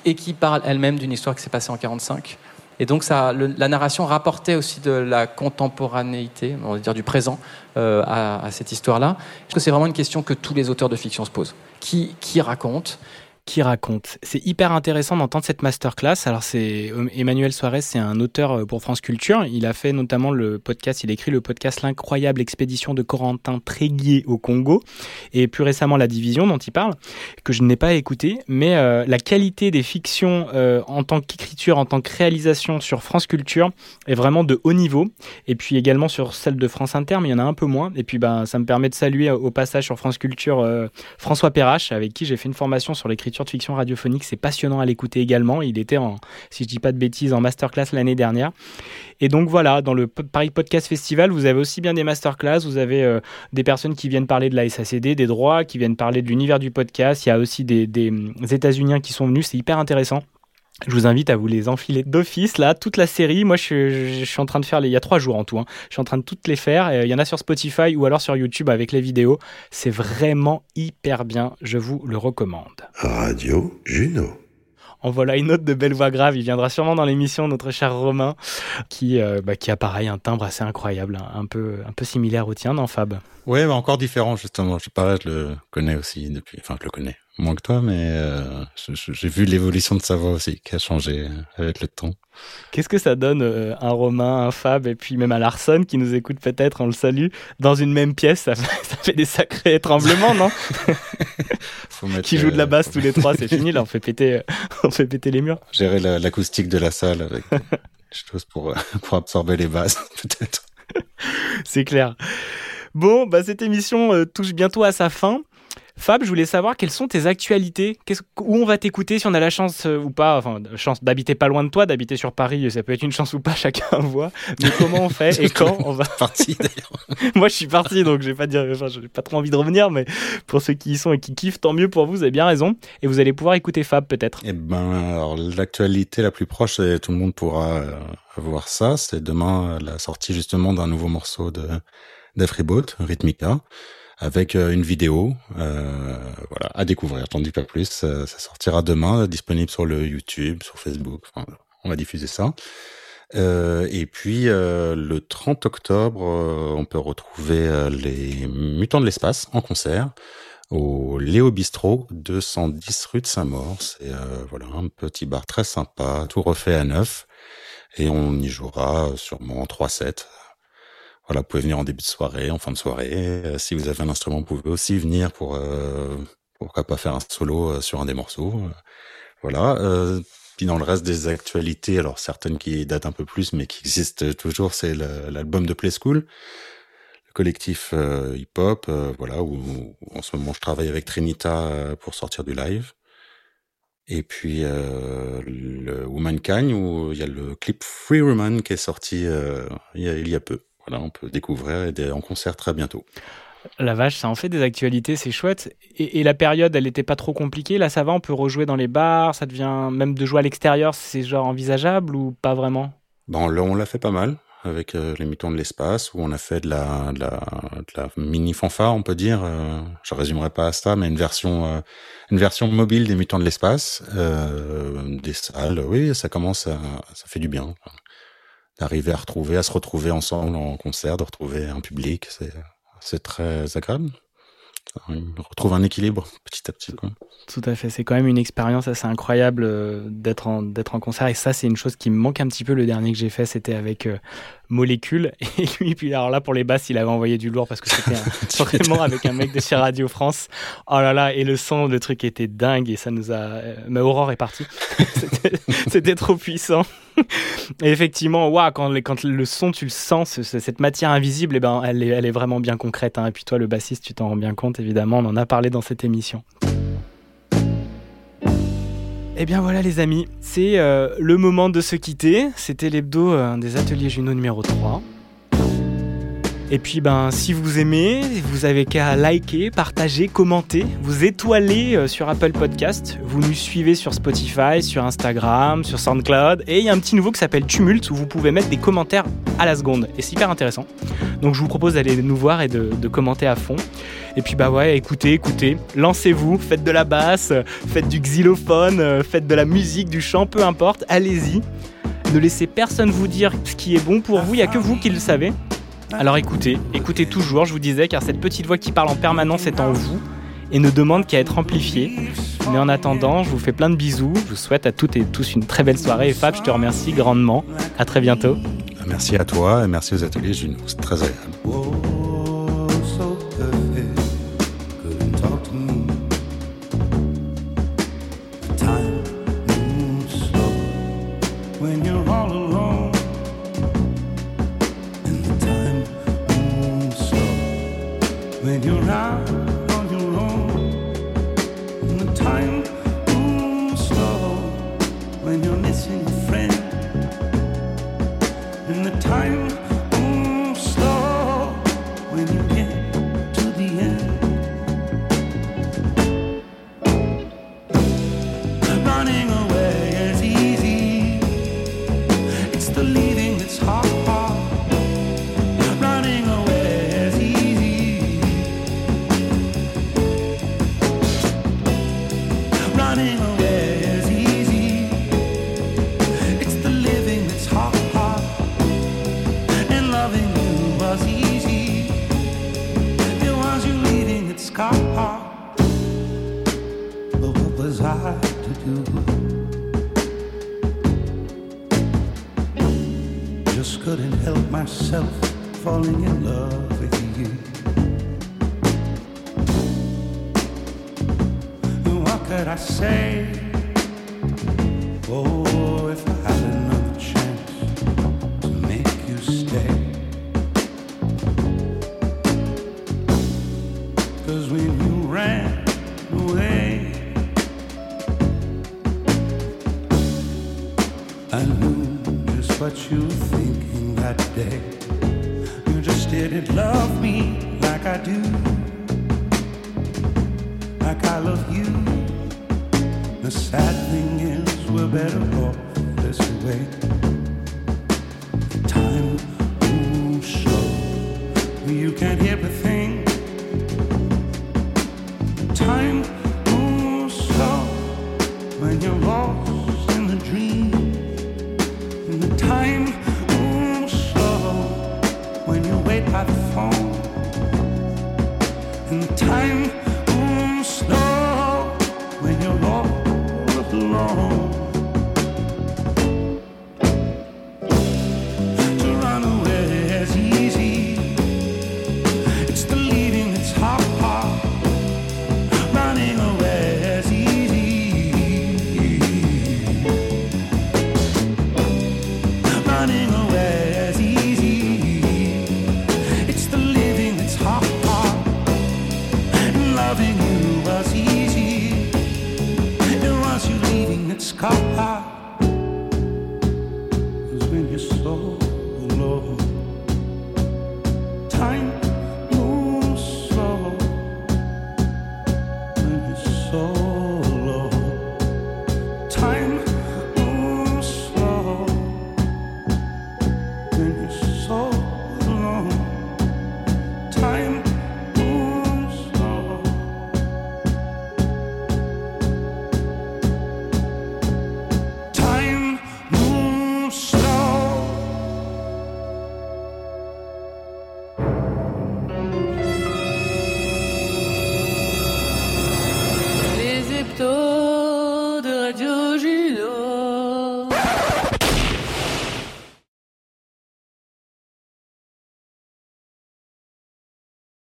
et qui parle elle-même d'une histoire qui s'est passée en 45. Et donc ça, la narration rapportait aussi de la contemporanéité, on va dire du présent, euh, à, cette histoire-là. Parce que c'est vraiment une question que tous les auteurs de fiction se posent. Qui, qui raconte qui raconte. C'est hyper intéressant d'entendre cette masterclass. Alors c'est euh, Emmanuel Suarez, c'est un auteur euh, pour France Culture. Il a fait notamment le podcast, il écrit le podcast L'incroyable expédition de Corentin Tréguier au Congo et plus récemment La Division dont il parle, que je n'ai pas écouté, mais euh, la qualité des fictions en tant qu'écriture, en tant que réalisation sur France Culture est vraiment de haut niveau. Et puis également sur celle de France Inter, mais il y en a un peu moins. Et puis ben, ça me permet de saluer au passage sur France Culture François Perrache, avec qui j'ai fait une formation sur l'écriture de fiction radiophonique. C'est passionnant à l'écouter également. Il était, en, si je dis pas de bêtises, en masterclass l'année dernière. Et donc voilà, dans le Paris Podcast Festival, vous avez aussi bien des masterclass, vous avez euh, des personnes qui viennent parler de la SACD, des droits, qui viennent parler de l'univers du podcast. Il y a aussi des, des, des États-Unis qui sont venus. C'est hyper intéressant. Je vous invite à vous les enfiler d'office, là, toute la série. Moi, je, suis en train de faire, les, il y a trois jours en tout, hein. je suis en train de toutes les faire. Il y en a sur Spotify ou alors sur YouTube avec les vidéos. C'est vraiment hyper bien, je vous le recommande. Radio Juno. En voilà une autre de belle voix grave. Il viendra sûrement dans l'émission, notre cher Romain, qui, euh, bah, qui a pareil un timbre assez incroyable, hein. un, peu, un peu similaire au tien, non, Fab? Ouais, mais encore différent, justement. Je, pareil, je le connais aussi depuis. Enfin, je le connais moins que toi, mais euh, j'ai vu l'évolution de sa voix aussi, qui a changé avec le temps. Qu'est-ce que ça donne euh, un Romain, un Fab, et puis même un Larson qui nous écoute peut-être, on le salue, dans une même pièce? Ça, fait [laughs] des sacrés tremblements, non? [laughs] Qui joue de la basse tous les trois, c'est [laughs] fini, là, on fait péter, on fait péter les murs. Gérer l'acoustique de la salle avec des choses pour, pour absorber les basses, peut-être. c'est clair. Bon, bah, cette émission euh, touche bientôt à sa fin. Fab, je voulais savoir quelles sont tes actualités. où on va t'écouter si on a la chance euh, ou pas, enfin, chance d'habiter pas loin de toi, d'habiter sur Paris, ça peut être une chance ou pas, [laughs] chacun voit. Mais comment on fait et [laughs] quand on va d'ailleurs. [laughs] Moi, je suis parti, donc je vais pas dire, enfin, j'ai pas trop envie de revenir, mais pour ceux qui y sont et qui kiffent, tant mieux pour vous. Vous avez bien raison. Et vous allez pouvoir écouter Fab peut-être. Eh ben, l'actualité la plus proche, et tout le monde pourra euh, voir ça. C'est demain la sortie justement d'un nouveau morceau de d'Afriboat, Rhythmica avec euh, une vidéo, euh, voilà, à découvrir. J'en dis pas plus. Ça, sortira demain, disponible sur le YouTube, sur Facebook. on va diffuser ça. Euh, et puis le 30 octobre, on peut retrouver les Mutants de l'espace en concert au Léo Bistro, 210 rue de Saint-Maur. C'est voilà un petit bar très sympa, tout refait à neuf. Et on y jouera sûrement 3-7 voilà, vous pouvez venir en début de soirée, en fin de soirée. Euh, si vous avez un instrument, vous pouvez aussi venir pour euh, pourquoi pas faire un solo euh, sur un des morceaux. Voilà. puis dans le reste des actualités, alors certaines qui datent un peu plus, mais qui existent toujours, c'est l'album de Play School, le collectif hip-hop, voilà, où, en ce moment je travaille avec Trinita pour sortir du live. Et puis le Womankind, où il y a le clip Free Woman qui est sorti il y a peu voilà, on peut découvrir et en concert très bientôt. La vache, ça en fait des actualités, c'est chouette. Et, la période, elle n'était pas trop compliquée. Là, ça va, on peut rejouer dans les bars, ça devient même de jouer à l'extérieur, c'est genre envisageable ou pas vraiment? Bon, là, on l'a fait pas mal avec euh, les mitons de l'espace où on a fait de la, de la, mini fanfare, on peut dire. Euh, je résumerai pas à ça, mais une version, euh, une version mobile des mutants de l'espace, des salles. Oui, ça commence, à, ça fait du bien. D'arriver à retrouver, à se retrouver ensemble en concert, de retrouver un public, c'est c'est très agréable. On retrouve un équilibre petit à petit. Quoi. Tout à fait. C'est quand même une expérience assez incroyable euh, d'être en, d'être en concert. Et ça, c'est une chose qui me manque un petit peu. Le dernier que j'ai fait, c'était avec euh, Molécule. [laughs] Et lui, puis alors là, pour les basses, il avait envoyé du lourd parce que c'était [laughs] [laughs] vraiment avec un mec de chez Radio France. Oh là là. Et le son, le truc était dingue. Et ça nous a. Euh, mais Aurore est partie. c'était trop puissant. Et effectivement, wow, quand, le son, tu le sens, cette matière invisible, eh ben, elle, est, vraiment bien concrète. Hein. Et puis toi, le bassiste, tu t'en rends bien compte, évidemment. On en a parlé dans cette émission. Eh bien voilà les amis, c'est euh, le moment de se quitter. C'était l'hebdo euh, des ateliers Juno numéro 3. Et puis, ben, si vous aimez, vous avez qu'à liker, partager, commenter, vous étoiler euh, sur Apple Podcast. Vous nous suivez sur Spotify, sur Instagram, sur SoundCloud. Et il y a un petit nouveau qui s'appelle Tumult où vous pouvez mettre des commentaires à la seconde. Et c'est hyper intéressant. Donc, je vous propose d'aller nous voir et de, commenter à fond. Et puis, bah ouais, écoutez, écoutez, lancez-vous, faites de la basse, faites du xylophone, euh, faites de la musique, du chant, peu importe, allez-y. Ne laissez personne vous dire ce qui est bon pour vous, il n'y a que vous qui le savez. Alors écoutez, écoutez toujours, je vous disais, car cette petite voix qui parle en permanence est en vous et ne demande qu'à être amplifiée. Mais en attendant, je vous fais plein de bisous. Je vous souhaite à toutes et tous une très belle soirée. Et Fab, je te remercie grandement. À très bientôt. Merci à toi et merci aux ateliers. C'est très agréable. mind myself. time moves slow when you're lost in the dream. And the time moves slow when you wait by the phone. And the time